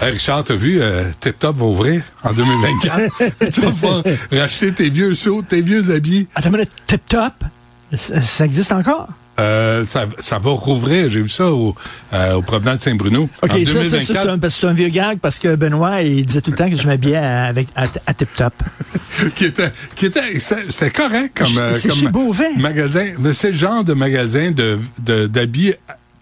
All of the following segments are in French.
Hey Richard, t'as vu, euh, Tip Top va ouvrir en 2024. tu vas pouvoir racheter tes vieux sauts, tes vieux habits. Attends, mais Tip Top, ça, ça existe encore? Euh, ça, ça va rouvrir. J'ai vu ça au, euh, au promenade de Saint-Bruno. OK, en ça, ça, 2024. ça, c'est un, vieux gag parce que Benoît, il disait tout le temps que je m'habillais à- à, à Tip Top. qui était, qui était, c'était correct comme, euh, comme chez Beauvais. magasin. Mais c'est le genre de magasin de, de, d'habits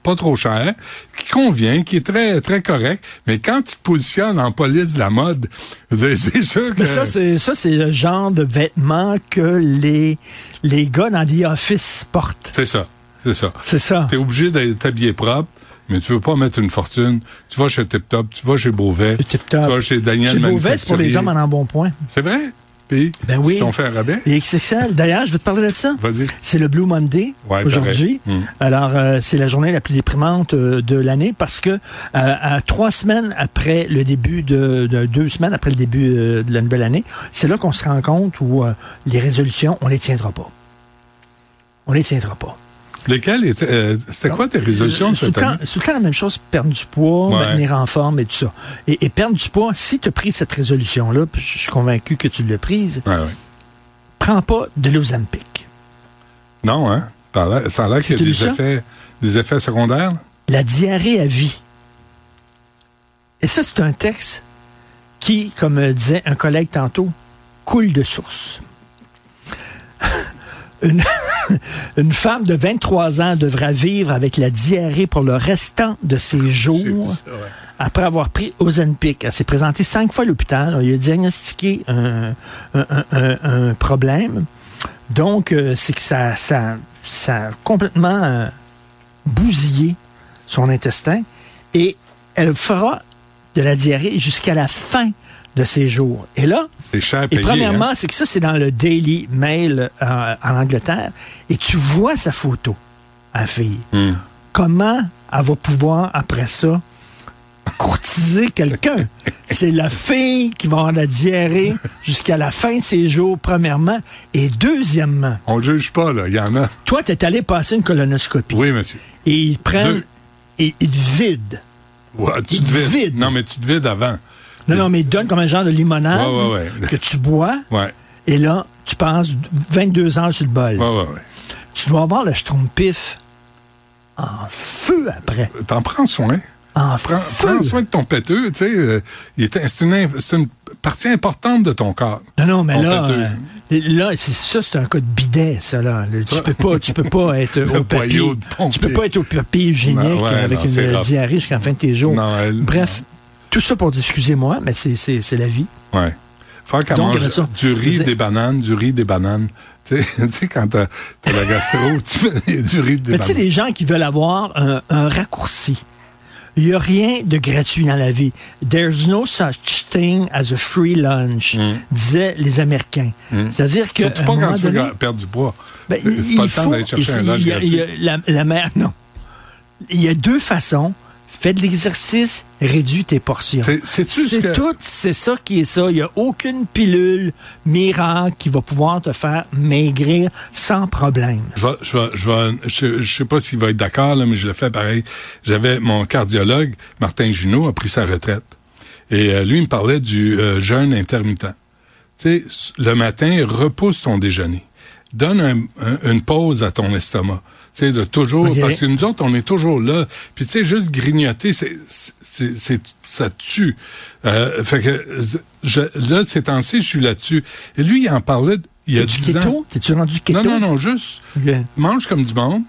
pas trop cher, qui convient, qui est très, très correct. Mais quand tu te positionnes en police de la mode, c'est sûr que... Mais ça, c'est ça, c'est le genre de vêtements que les, les gars dans les offices portent. c'est ça, c'est ça. C'est ça. T'es obligé d'être habillé propre. Mais tu veux pas mettre une fortune. Tu vas chez Tip Top, tu vas chez Beauvais, Tip Top. tu vas chez Daniel Chez Beauvais, c'est pour les hommes en embonpoint. C'est vrai? Puis, Ben oui. fait un rabais? XXL. D'ailleurs, je vais te parler de ça. Vas-y. C'est le Blue Monday Ouais, aujourd'hui. Mm. Alors, euh, c'est la journée la plus déprimante euh, de l'année parce que euh, à trois semaines après le début de, de- deux semaines après le début de la nouvelle année, c'est là qu'on se rend compte où les résolutions, on les tiendra pas. On les tiendra pas. Lesquels étaient, euh, c'était quoi tes résolutions de cette année? c'est tout le temps la même chose, perdre du poids, Ouais. maintenir en forme et tout ça. Et, et perdre du poids, si tu as pris cette résolution-là, puis je suis convaincu que tu l'as prise, Ouais, ouais. prends pas de l'Ozempic. Non, hein? Ça a l'air- qu'il y a des effets, des effets secondaires? La diarrhée à vie. Et ça, c'est un texte qui, comme euh, disait un collègue tantôt, coule de source. une, une femme de 23 ans devra vivre avec la diarrhée pour le restant de ses jours après avoir pris Ozempic. Elle s'est présentée cinq fois à l'hôpital. On lui a diagnostiqué un, un- un- un- un problème. Donc, euh, c'est que ça, ça, ça a complètement euh, bousillé son intestin et elle fera de la diarrhée jusqu'à la fin de ses jours. Et là, cher et payer. premièrement, hein? c'est que ça, c'est dans le Daily Mail euh, en Angleterre. Et tu vois sa photo à la fille. Hmm. Comment elle va pouvoir, après ça, courtiser quelqu'un? c'est la fille qui va avoir la diarrhée jusqu'à la fin de ses jours, premièrement. Et deuxièmement, On ne juge pas, là. Il y en a. toi, tu es allé passer une colonoscopie. Oui, monsieur. Et ils prennent... Deux. Et ils te vident. Ouais, tu te vides. vide. Non, mais tu te vides avant. Non, non, mais ils te donnent comme un genre de limonade Ouais, ouais, ouais. que tu bois. Et là, tu passes 22 heures sur le bol. Tu dois avoir le schtroumpif en feu après. T'en prends soin. En Prends, feu. prends soin de ton péteux, tu sais. euh, il est- c'est une, partie importante de ton corps. Non, non, mais là, euh, là, c'est ça, c'est un cas de bidet, ça, là. Le- Tu peux pas, tu peux pas être au papier. Tu peux pas être au papier hygiénique Non, ouais, avec non, une rough. diarrhée jusqu'à la fin de tes jours. Non, elle- Bref, tout ça pour dire, excusez-moi, mais c'est, c'est, c'est la vie. Ouais. Faire qu'elle mange ça, du riz, des bananes, du riz, des bananes. Tu sais, quand t'as la gastro, tu fais du riz, des Mais tu sais, bananes. les gens qui veulent avoir un, un raccourci. Il n'y a rien de gratuit dans la vie. There's no such thing as a free lunch, disaient les Américains. C'est-à-dire que. Mm. Surtout pas quand tu veux donné, perdre du poids. ben, C'est- c'est il pas le temps faut- d'aller chercher un lunch gratuit. la, la mer- non. Il y a deux façons. Fais de l'exercice, réduis tes portions. C'est- ce que- tout, c'est ça qui est ça. Il n'y a aucune pilule miracle qui va pouvoir te faire maigrir sans problème. Je, vais, je, vais, je, vais- je, je sais pas s'il va être d'accord, mais je le fais pareil. J'avais mon cardiologue, Martin Junot, a pris sa retraite. Et euh, lui, il me parlait du euh, jeûne intermittent. Tu sais, le matin, repousse ton déjeuner. Donne un- un- une pause à ton estomac. Tu sais, de toujours, parce que nous autres, on est toujours là. Puis tu sais, juste grignoter, c'est, c'est, c'est- ça tue. Euh, fait que, je, là, ces temps-ci, je suis là-dessus. Et lui, il en parlait il y a Es-tu 10 ans. keto? T'es-tu rendu keto? Non, non, non, juste mange comme du monde,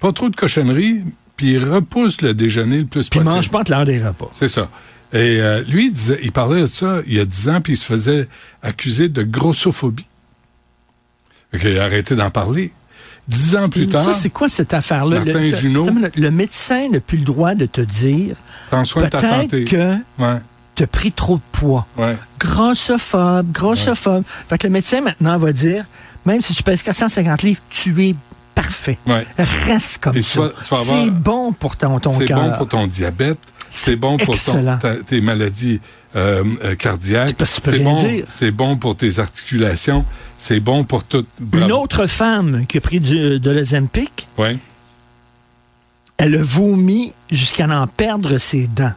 pas trop de cochonneries, puis repousse le déjeuner le plus Puis possible. mange pas entre l'heure des repas. C'est ça. Et euh, lui, il, disait, il parlait de ça il y a dix ans, puis il se faisait accuser de grossophobie. Fait qu'il a arrêté d'en parler. Dix ans plus tard, Ça, c'est quoi cette affaire-là? Martin le, Junot. le médecin n'a plus le droit de te dire prends soin de ta peut-être santé. que Ouais, tu as pris trop de poids. ouais. Grossophobe, grossophobe. Fait que le médecin maintenant va dire, même si tu pèses 450 livres, tu es parfait. Ouais. Reste comme Puis ça. C'est bon pour ton, ton C'est cœur. bon pour ton diabète. C'est bon pour ton, excellent. ta- tes maladies euh, euh, cardiaques. C'est bon, c'est bon pour tes articulations. C'est bon pour tout. Une Bravo. autre femme qui a pris du, de l'Ozempic, Ouais. elle a vomi jusqu'à en perdre ses dents.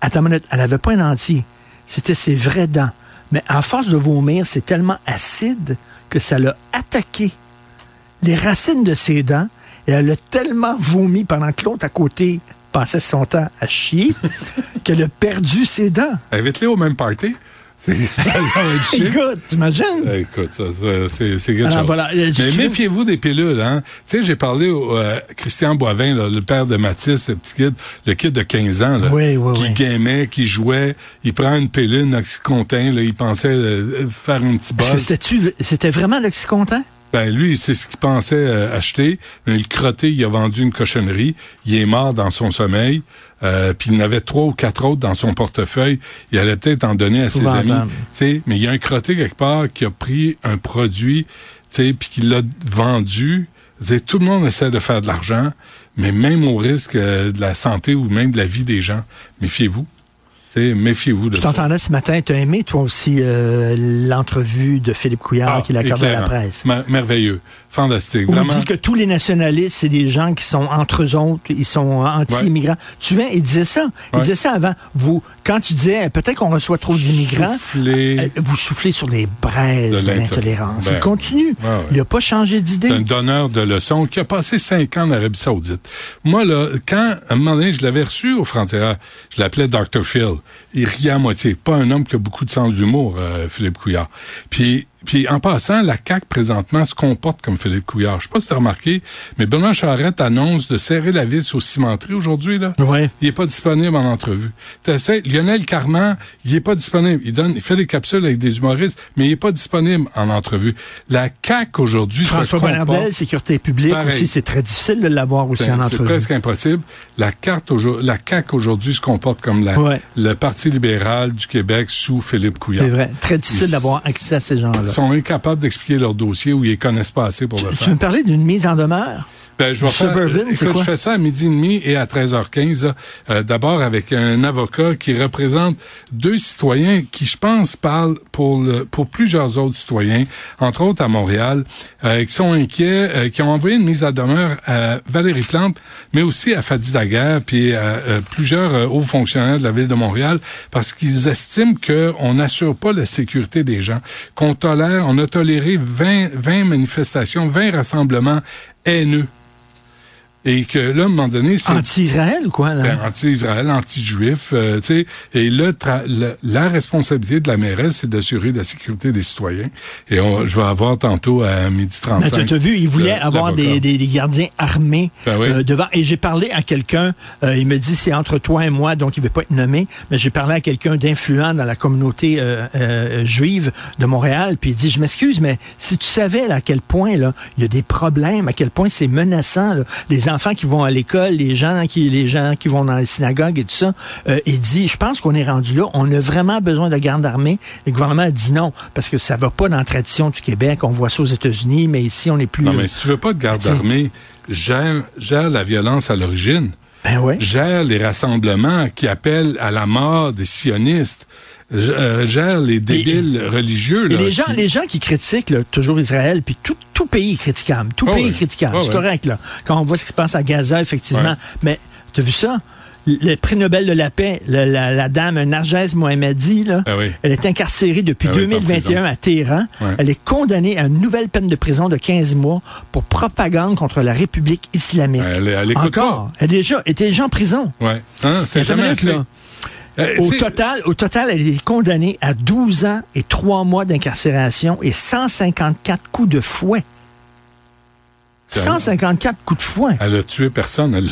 Attends une minute, elle avait pas un entier. C'était ses vraies dents. Mais à force de vomir, c'est tellement acide que ça l'a attaqué les racines de ses dents et elle a tellement vomi pendant que l'autre à côté passait son temps à chier qu'elle a perdu ses dents. Invite-les au même party. C'est- Ça, ça va être chic. Écoute, t'imagines? Écoute, ça, ça, c'est c'est quelque chose. voilà, euh, Mais méfiez-vous des pilules, hein. Tu sais, j'ai parlé au euh, Christian Boivin, là, le père de Mathis, le petit kid, le kid de 15 ans, là, Oui, oui, qui oui. gamait, qui jouait, il prend une pilule, une oxycontin, là, il pensait euh, faire un petit buzz. c'était-tu- c'était vraiment l'oxycontin? Ben lui, c'est ce qu'il pensait euh, acheter. Mais le crotté, il a vendu une cochonnerie. Il est mort dans son sommeil. Euh, puis il en avait trois ou quatre autres dans son portefeuille. Il allait peut-être en donner à ses amis. Mais il y a un crotté quelque part qui a pris un produit, puis qui l'a vendu. Tu sais, tout le monde essaie de faire de l'argent, mais même au risque euh, de la santé ou même de la vie des gens. Méfiez-vous. Méfiez-vous de Je ça. t'entendais ce matin, tu as aimé toi aussi euh, l'entrevue de Philippe Couillard Ah, qu'il a accordé à la presse. Merveilleux. Fantastique. Où Vraiment. il dit que tous les nationalistes, c'est des gens qui sont entre eux autres, ils sont anti-immigrants. Tu vois, il disait ça. Il Ouais. disait ça avant. Vous, quand tu disais euh, peut-être qu'on reçoit trop d'immigrants, Souffler. euh, vous soufflez sur les braises De l'intolérance. l'intolérance. Ben, il continue. ouais. Il n'a pas changé d'idée. Un donneur de leçons qui a passé cinq ans en Arabie Saoudite. Moi, là, quand, à un moment donné, je l'avais reçu au frontières, je l'appelais Dr. Phil. Il riait à moitié. Pas un homme qui a beaucoup de sens d'humour, euh, Philippe Couillard. Puis, puis, en passant, la CAQ, présentement, se comporte comme Philippe Couillard. Je sais pas si tu as remarqué, mais Benoît Charette annonce de serrer la vis aux cimenteries aujourd'hui, là. Ouais. Il est pas disponible en entrevue. T'essaies, Lionel Carman, il est pas disponible. Il donne, il fait des capsules avec des humoristes, mais il est pas disponible en entrevue. La CAQ aujourd'hui se François Bonnardel, sécurité publique Pareil. aussi, c'est très difficile de l'avoir aussi c'est en c'est entrevue. presque impossible. La carte aujourd- la CAQ aujourd'hui se comporte comme la, Ouais. le Parti libéral du Québec sous Philippe Couillard. C'est vrai. Très difficile d'avoir accès à ces gens-là. Sont incapables d'expliquer leur dossier ou ils connaissent pas assez pour le Tu faire. veux me parler d'une mise en demeure? Ben, je vais faire, Suburban, c'est écoute, quoi? je fais ça à midi et demi et à 13h15. là. Euh, D'abord avec un avocat qui représente deux citoyens qui, je pense, parlent pour le, pour plusieurs autres citoyens, entre autres à Montréal, euh, qui sont inquiets, euh, qui ont envoyé une mise à demeure à Valérie Plante, mais aussi à Fadi Daguerre, puis à plusieurs hauts fonctionnaires de la ville de Montréal, parce qu'ils estiment qu'on n'assure pas la sécurité des gens, qu'on tolère, on a toléré 20, 20 manifestations, 20 rassemblements haineux. Et que là, à un moment donné, c'est Anti-Israël ou quoi? Là? ben, anti-Israël, anti-juif, euh, tu sais. Et là, la, la responsabilité de la mairesse, c'est d'assurer la sécurité des citoyens. Et on- je vais avoir tantôt à midi Mais 35. tu as vu, il voulait avoir des, l'avocat. des- des gardiens armés Ben oui. euh, devant. Et j'ai parlé à quelqu'un, euh, il me dit c'est entre toi et moi, donc il ne veut pas être nommé, mais j'ai parlé à quelqu'un d'influent dans la communauté euh, euh, juive de Montréal, puis il dit, je m'excuse, mais si tu savais là, à quel point là, il y a des problèmes, à quel point c'est menaçant, là, les enfants qui vont à l'école, les gens qui les gens qui vont dans les synagogues et tout ça, euh, il dit, je pense qu'on est rendu là, on a vraiment besoin de garde armée. Le gouvernement a dit non, parce que ça va pas dans la tradition du Québec, on voit ça aux États-Unis, mais ici on est plus... Non, mais si tu veux pas de garde armée, gère, gère la violence à l'origine. Ben ouais. gère les rassemblements qui appellent à la mort des sionistes, gère les débiles religieux. Et là, les gens, qui- les gens qui critiquent là, toujours Israël, puis tout, tout pays est critiquable. Tout Ah pays ouais. est critiquable. Ah c'est ouais. correct, là. Quand on voit ce qui se passe à Gaza, effectivement. Ouais. Mais, tu as vu ça? Le prix Nobel de la paix, la, la- la dame Narges Mohammadi, là, Ah oui. elle est incarcérée depuis Ah oui, elle est en 2021 prison. à Téhéran. Ouais. Elle est condamnée à une nouvelle peine de prison de 15 mois pour propagande contre la République islamique. Elle- elle Encore. Elle est déjà, elle était déjà en prison. Ouais. Hein, c'est jamais assez. là. Euh, Au total, au total, elle est condamnée à 12 ans et 3 mois d'incarcération et 154 coups de fouet. 154 coups de fouet. Elle a tué personne, elle.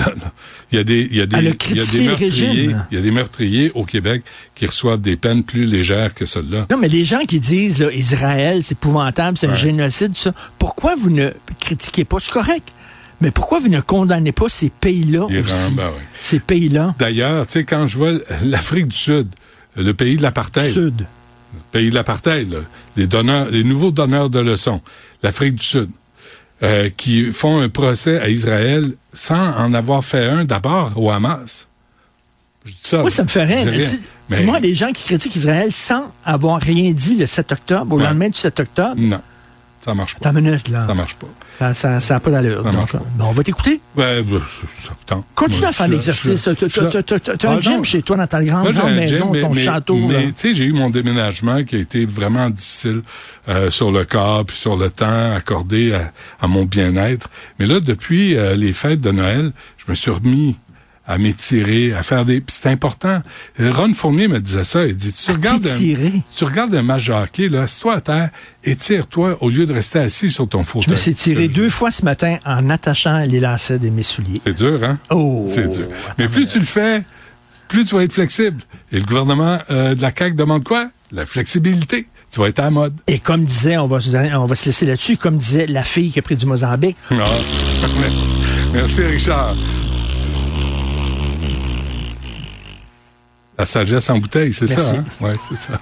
Il y a des, il y a des, Elle a il y a critiqué des le meurtriers, régime. il y a des meurtriers au Québec qui reçoivent des peines plus légères que celles-là. Non, mais les gens qui disent, là, Israël, c'est épouvantable, c'est un génocide, tout ça, pourquoi vous ne critiquez pas? C'est correct. Mais pourquoi vous ne condamnez pas ces pays-là aussi? ben. Ces pays-là. D'ailleurs, tu sais, quand je vois l'Afrique du Sud, le pays de l'apartheid, Sud. pays de l'apartheid, les donneurs, les nouveaux donneurs de leçons, l'Afrique du Sud, euh, qui font un procès à Israël sans en avoir fait un d'abord au Hamas. Je dis ça. Moi, ça me dis mais Mais Moi, les gens qui critiquent Israël sans avoir rien dit le 7 octobre, au Ouais. lendemain du 7 octobre, non, ça marche pas. ta minute, là. Ça marche pas. Ça n'a ça, ça a pas d'allure. Bon, on va t'écouter. Ouais, ben, ça tente. Continue à faire l'exercice. Tu as un Ah, gym chez toi dans ta grande, maison, ton château. Mais, tu sais, j'ai eu mon déménagement qui a été vraiment difficile euh, sur le corps puis sur le temps accordé à, à mon bien-être. Mais là, depuis euh, les fêtes de Noël, je me suis remis à m'étirer, à faire des... puis C'est important. Euh, Ron Fournier me disait ça. Il dit, tu À regardes un, tu regardes un match de hockey, là, assis-toi à terre, étire-toi au lieu de rester assis sur ton Je fauteuil. me suis tiré deux fois ce matin en attachant les lacets de mes souliers. C'est dur, hein? Oh! C'est dur. Mais plus tu le fais, plus tu vas être flexible. Et le gouvernement euh, de la CAQ demande quoi? La flexibilité. Tu vas être à la mode. Et comme disait, on va, se, on va se laisser là-dessus, comme disait la fille qui a pris du Mozambique, Ah. Merci, Richard. La sagesse en bouteille, c'est ça, hein? Oui, c'est ça.